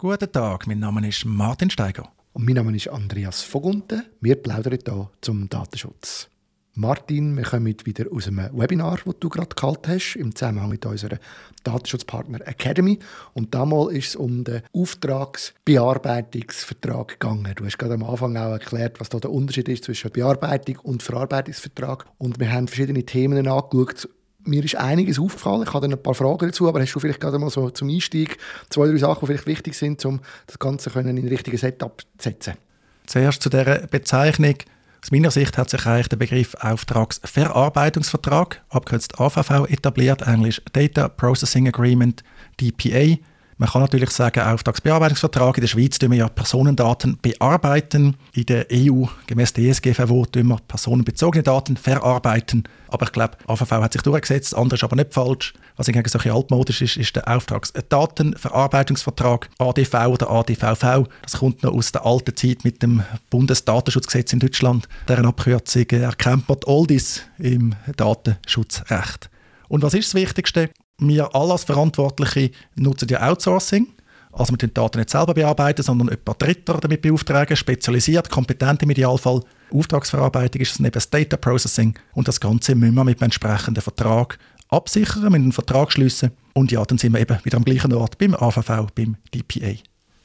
Guten Tag, mein Name ist Martin Steiger. Und mein Name ist Andreas Vogunten. Wir plaudern hier zum Datenschutz. Martin, wir kommen wieder aus einem Webinar, das du gerade gehalten hast, im Zusammenhang mit unserer Datenschutzpartner Academy. Und damals ist es um den Auftragsbearbeitungsvertrag gegangen. Du hast gerade am Anfang auch erklärt, was da der Unterschied ist zwischen Bearbeitung und Verarbeitungsvertrag. Und wir haben verschiedene Themen angeschaut, mir ist einiges aufgefallen. Ich habe dann ein paar Fragen dazu, aber hast du vielleicht gerade mal so zum Einstieg zwei, drei Sachen, die vielleicht wichtig sind, um das Ganze in ein richtiges Setup zu setzen? Zuerst zu dieser Bezeichnung. Aus meiner Sicht hat sich eigentlich der Begriff Auftragsverarbeitungsvertrag, abgekürzt AVV, etabliert, englisch Data Processing Agreement, DPA. Man kann natürlich sagen, Auftragsbearbeitungsvertrag. In der Schweiz tun wir ja Personendaten bearbeiten. In der EU, gemäß DSGVO, tun wir personenbezogene Daten verarbeiten. Aber ich glaube, AVV hat sich durchgesetzt, andere ist aber nicht falsch. Was hingegen so ein altmodisch ist, ist der Auftragsdatenverarbeitungsvertrag, ADV oder ADVV. Das kommt noch aus der alten Zeit mit dem Bundesdatenschutzgesetz in Deutschland. Deren Abkürzung erkennt man die Oldies im Datenschutzrecht. Und was ist das Wichtigste? Wir alle als Verantwortliche nutzen ja Outsourcing. Also wir die Daten nicht selber bearbeiten, sondern jemand Dritter damit beauftragen, spezialisiert, kompetent im Idealfall. Auftragsverarbeitung ist neben das Data Processing und das Ganze müssen wir mit einem entsprechenden Vertrag absichern, mit einem Vertrag schließen und ja, dann sind wir eben wieder am gleichen Ort beim AVV, beim DPA.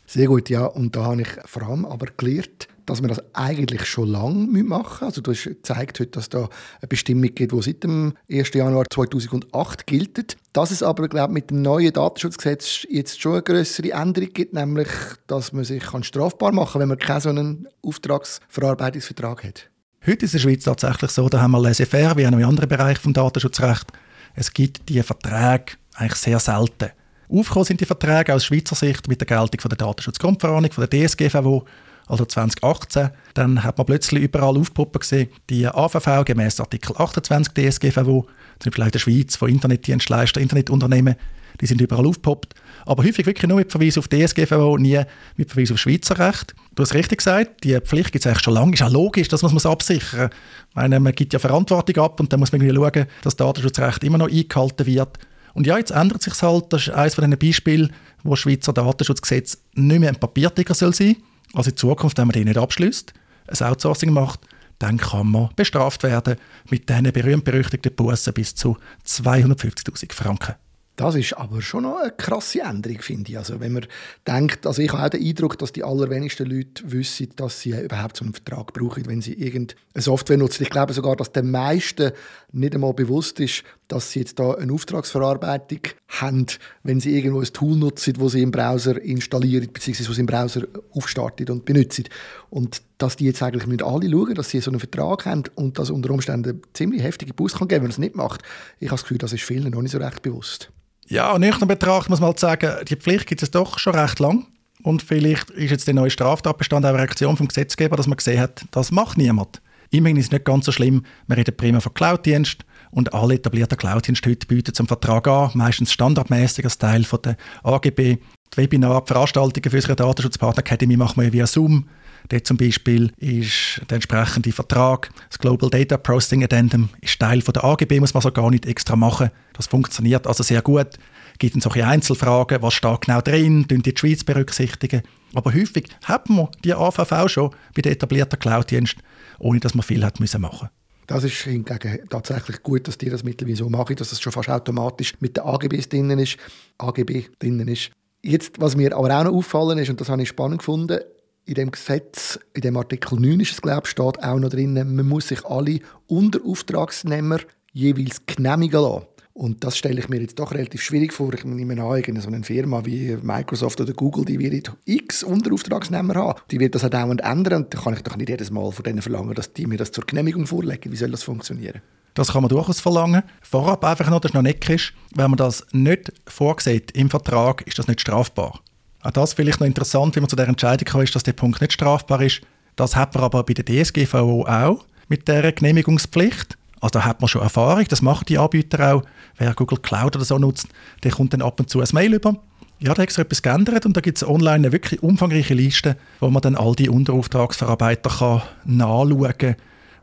Sehr gut, ja. Und da habe ich vor allem aber gelernt, dass man das eigentlich schon lange machen. Also du hast gezeigt heute, dass da eine Bestimmung gibt, die seit dem 1. Januar 2008 gilt. Dass es aber, glaube mit dem neuen Datenschutzgesetz jetzt schon eine größere Änderung gibt, nämlich, dass man sich strafbar machen kann, wenn man keinen so einen Auftragsverarbeitungsvertrag hat. Heute ist es in der Schweiz tatsächlich so, da haben wir laissez-faire, wie auch in anderen Bereichen des Datenschutzrechts. Es gibt diese Verträge eigentlich sehr selten. Aufgekommen sind die Verträge aus Schweizer Sicht mit der Geltung von der Datenschutzgrundverordnung, von der DSGVO, also 2018, dann hat man plötzlich überall aufpoppen gesehen, die AVV gemäß Artikel 28 DSGVO, zum Beispiel in der Schweiz von Internetdienstleistern, Internetunternehmen, die sind überall aufgepoppt. Aber häufig wirklich nur mit Verweis auf DSGVO, nie mit Verweis auf Schweizer Recht. Du hast richtig gesagt, die Pflicht gibt es eigentlich schon lange. Ist auch logisch, dass man es absichern muss. Meine, man gibt ja Verantwortung ab und dann muss man irgendwie schauen, dass das Datenschutzrecht immer noch eingehalten wird. Und ja, jetzt ändert sich halt. Das ist eines von diesen Beispielen, wo das Schweizer Datenschutzgesetz nicht mehr ein Papiertiger soll sein Also in Zukunft, wenn man den nicht abschließt, ein Outsourcing macht, dann kann man bestraft werden mit diesen berühmt-berüchtigten Bussen bis zu 250'000 Franken. Das ist aber schon noch eine krasse Änderung, finde ich. Also wenn man denkt, also ich habe auch den Eindruck, dass die allerwenigsten Leute wissen, dass sie überhaupt so einen Vertrag brauchen, wenn sie irgendeine Software nutzen. Ich glaube sogar, dass den meisten nicht einmal bewusst ist, dass sie jetzt da eine Auftragsverarbeitung haben, wenn sie irgendwo ein Tool nutzen, wo sie im Browser installieren bzw. was sie im Browser aufstarten und benutzen. Und dass die jetzt eigentlich müssen alle schauen, dass sie so einen Vertrag haben und das unter Umständen ziemlich heftige Bus kann geben, wenn man es nicht macht. Ich habe das Gefühl, das ist vielen noch nicht so recht bewusst. Ja, nüchtern betrachtet muss man halt sagen, die Pflicht gibt es doch schon recht lang. Und vielleicht ist jetzt der neue Straftatbestand auch eine Reaktion vom Gesetzgeber, dass man gesehen hat, das macht niemand. Immerhin ist es nicht ganz so schlimm. Wir reden prima von Cloud-Dienst und alle etablierten Cloud-Dienste heute bieten zum Vertrag an, meistens standardmäßig als Teil der AGB. Die Webinar, die Veranstaltungen für unsere Datenschutzpartner Academy machen wir via Zoom. Dort zum Beispiel ist der entsprechende Vertrag, das Global Data Processing Addendum, ist Teil der AGB, muss man so gar nicht extra machen. Das funktioniert also sehr gut. Es gibt dann solche Einzelfragen, was steht genau drin, die die Schweiz berücksichtigen. Aber häufig hat man die AVV schon bei den etablierten Cloud-Diensten, ohne dass man viel hat müssen machen das ist hingegen tatsächlich gut, dass die das mittlerweile so machen, dass es schon fast automatisch mit den AGBs drinnen ist. AGB drinnen ist. Jetzt, was mir aber auch noch auffallen ist, und das habe ich spannend gefunden, in dem Gesetz, in dem Artikel 9 ist es, glaube steht auch noch drin, man muss sich alle Unterauftragsnehmer jeweils genehmigen lassen. Und das stelle ich mir jetzt doch relativ schwierig vor. Ich nehme an, so eine Firma wie Microsoft oder Google, die wird x Unterauftragsnehmer haben. Die wird das auch dauernd ändern. Und da kann ich doch nicht jedes Mal von denen verlangen, dass die mir das zur Genehmigung vorlegen. Wie soll das funktionieren? Das kann man durchaus verlangen. Vorab einfach noch, das ist noch neckisch. Wenn man das nicht vorsieht im Vertrag, ist das nicht strafbar. Auch das vielleicht noch interessant, wie man zu der Entscheidung kam, ist, dass der Punkt nicht strafbar ist. Das hat man aber bei der DSGVO auch mit der Genehmigungspflicht. Also da hat man schon Erfahrung, das machen die Anbieter auch. Wer Google Cloud oder so nutzt, der kommt dann ab und zu ein Mail über. Ja, da hat sich etwas geändert und da gibt es online eine wirklich umfangreiche Liste, wo man dann all die Unterauftragsverarbeiter kann nachschauen kann.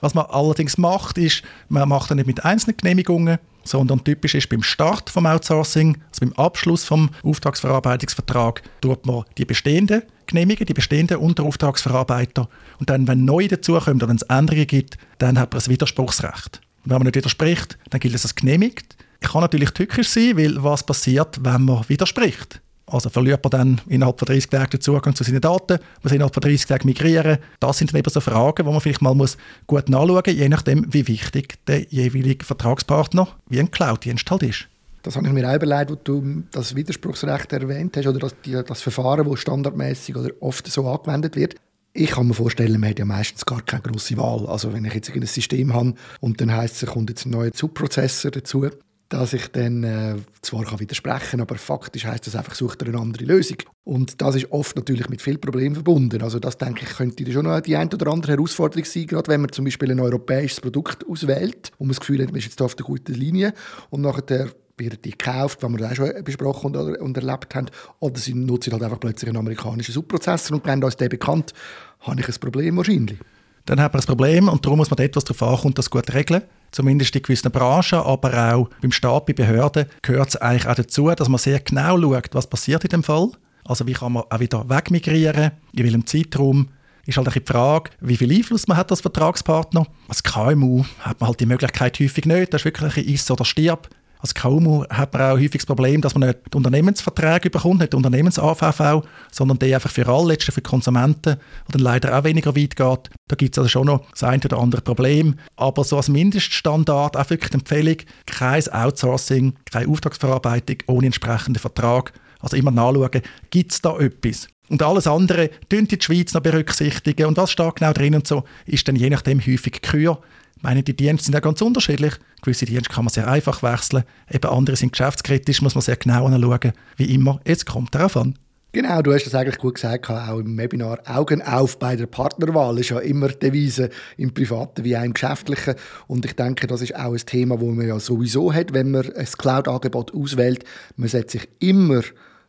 Was man allerdings macht, ist, man macht dann nicht mit einzelnen Genehmigungen, sondern typisch ist beim Start vom Outsourcing, also beim Abschluss vom Auftragsverarbeitungsvertrag, tut man die bestehenden genehmigen, die bestehenden Unterauftragsverarbeiter und dann, wenn neu dazukommt oder wenn es Änderungen gibt, dann hat man ein Widerspruchsrecht. Und wenn man nicht widerspricht, dann gilt es als genehmigt. Kann natürlich tückisch sein, weil was passiert, wenn man widerspricht? Also verliert man dann innerhalb von 30 Tagen den Zugang zu seinen Daten, muss innerhalb von 30 Tagen migrieren. Das sind dann eben so Fragen, die man vielleicht mal muss gut nachschauen muss, je nachdem, wie wichtig der jeweilige Vertragspartner wie ein Cloud-Dienst halt ist. Das habe ich mir auch überlegt, wo du das Widerspruchsrecht erwähnt hast, oder das, das Verfahren, das standardmäßig oder oft so angewendet wird. Ich kann mir vorstellen, man hat ja meistens gar keine grosse Wahl. Also wenn ich jetzt ein System habe und dann heisst es, kommt jetzt ein neuer Subprozessor dazu, dass ich dann äh, zwar kann widersprechen aber faktisch heißt das einfach, sucht er eine andere Lösung. Und das ist oft natürlich mit vielen Problemen verbunden. Also das, denke ich, könnte schon noch die ein oder andere Herausforderung sein, gerade wenn man zum Beispiel ein europäisches Produkt auswählt und man das Gefühl hat, man ist jetzt auf der guten Linie und nachher wird die gekauft, was wir auch schon besprochen und, und erlebt haben, oder sie nutzen halt einfach plötzlich einen amerikanischen Subprozessor und wenn uns der bekannt, habe ich ein Problem wahrscheinlich. Dann hat man ein Problem und darum muss man etwas darauf achten, das gut regeln zumindest in gewissen Branchen, aber auch beim Staat, bei Behörden, gehört es eigentlich auch dazu, dass man sehr genau schaut, was passiert in dem Fall. Also wie kann man auch wieder wegmigrieren, in welchem Zeitraum. Ist halt die Frage, wie viel Einfluss man hat als Vertragspartner. Als KMU hat man halt die Möglichkeit häufig nicht. Das ist wirklich ein Iss oder Stirb. Als KMU hat man auch häufig das Problem, dass man nicht Unternehmensverträge bekommt, nicht Unternehmens-AVV, sondern die einfach für alle, letztlich für die Konsumenten, die dann leider auch weniger weit geht. Da gibt es also schon noch das eine oder andere Problem. Aber so als Mindeststandard, auch wirklich die Empfehlung, kein Outsourcing, keine Auftragsverarbeitung ohne entsprechenden Vertrag. Also immer nachschauen, gibt es da etwas? Und alles andere tun die Schweiz noch berücksichtigen. Und was steht genau drin und so, ist dann je nachdem häufig Kür. Meine, die Dienste sind ja ganz unterschiedlich. Gewisse Dienste kann man sehr einfach wechseln, eben andere sind geschäftskritisch, muss man sehr genau anschauen. Wie immer, jetzt kommt darauf an. Genau, du hast das eigentlich gut gesagt, auch im Webinar. Augen auf bei der Partnerwahl ist ja immer die Devise im Privaten wie auch im Geschäftlichen. Und ich denke, das ist auch ein Thema, das man ja sowieso hat, wenn man ein Cloud-Angebot auswählt. Man setzt sich immer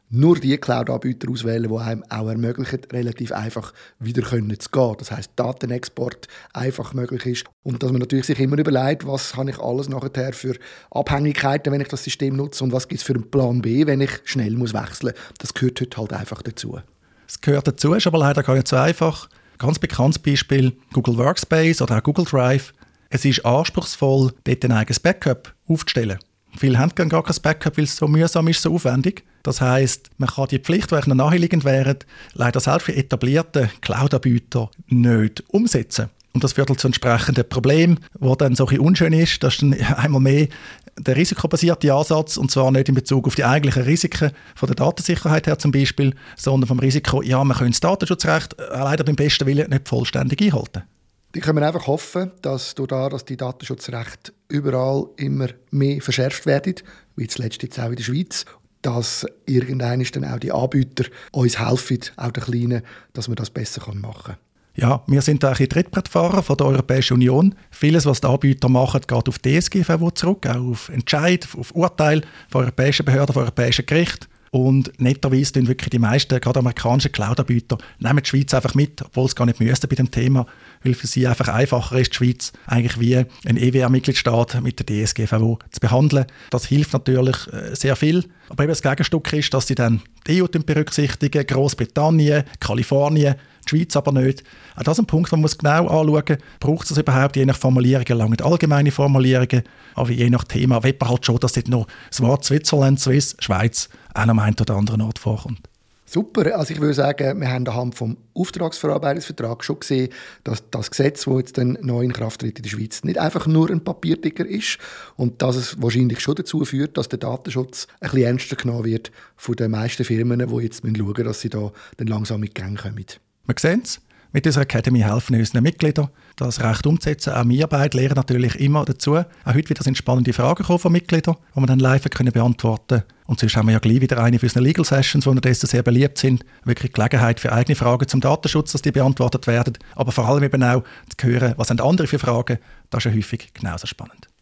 nur die Cloud-Anbieter auswählen, die einem auch ermöglichen, relativ einfach wieder zu gehen. Das heißt, Datenexport einfach möglich ist und dass man natürlich sich immer überlegt, was habe ich alles nachher für Abhängigkeiten, wenn ich das System nutze und was gibt es für einen Plan B, wenn ich schnell muss wechseln. Das gehört heute halt einfach dazu. Es gehört dazu, ist aber leider gar nicht so einfach. Ganz bekanntes Beispiel Google Workspace oder auch Google Drive. Es ist anspruchsvoll, dort ein eigenes Backup aufzustellen. Viele haben gar kein Backup, weil es so mühsam ist, so aufwendig. Das heißt, man kann die Pflicht, die noch naheliegend wären, leider selbst für etablierte Cloud-Anbieter nicht umsetzen. Und das führt halt zu entsprechenden Problemen, wo dann so ein unschön ist, dass dann einmal mehr der risikobasierte Ansatz, und zwar nicht in Bezug auf die eigentlichen Risiken von der Datensicherheit her zum Beispiel, sondern vom Risiko, ja, man könnte das Datenschutzrecht äh, leider beim besten Willen nicht vollständig einhalten. Die können einfach hoffen, dass durch das, dass die Datenschutzrechte überall immer mehr verschärft werden, wie zuletzt jetzt auch in der Schweiz, dass irgendwann dann auch die Anbieter uns helfen, auch den Kleinen, dass man das besser machen kann. Ja, wir sind eigentlich Trittbrettfahrer von der Europäischen Union. Vieles, was die Anbieter machen, geht auf DSGVO zurück, auch auf Entscheid, auf Urteil von europäischen Behörden, von europäischen Gerichten. Und netterweise tun wirklich die meisten, gerade amerikanischen Cloud-Anbieter, nehmen die Schweiz einfach mit, obwohl es gar nicht müsste bei dem Thema, weil für sie einfach einfacher ist, die Schweiz eigentlich wie ein EWR-Mitgliedstaat mit der DSGVO zu behandeln. Das hilft natürlich äh, sehr viel. Aber eben das Gegenstück ist, dass sie dann die EU berücksichtigen, Großbritannien, Kalifornien, Schweiz aber nicht. Auch das ist ein Punkt, den man genau anschauen muss. Braucht es überhaupt je nach Formulierungen, lange allgemeine Formulierungen, aber je nach Thema will man halt schon, dass dort noch das Wort Switzerland, Swiss, Schweiz auch am einen oder anderen Ort vorkommt. Super. Also ich würde sagen, wir haben anhand vom Auftragsverarbeitungsvertrag schon gesehen, dass das Gesetz, das jetzt dann neu in Kraft tritt in der Schweiz, nicht einfach nur ein Papierticker ist und dass es wahrscheinlich schon dazu führt, dass der Datenschutz ein bisschen ernster genommen wird von den meisten Firmen, die jetzt schauen müssen, dass sie da dann langsam mit Gang kommen. Wir sehen es. Mit unserer Academy helfen unseren Mitgliedern, das Recht umzusetzen. Auch wir beide lernen natürlich immer dazu. Auch heute wieder sind spannende Fragen von Mitgliedern, die wir dann live können beantworten können. Und sonst haben wir ja gleich wieder eine für unsere Legal Sessions, die unterdessen sehr beliebt sind. Wirklich Gelegenheit für eigene Fragen zum Datenschutz, dass die beantwortet werden. Aber vor allem eben auch zu hören, was haben andere für Fragen. Das ist ja häufig genauso spannend.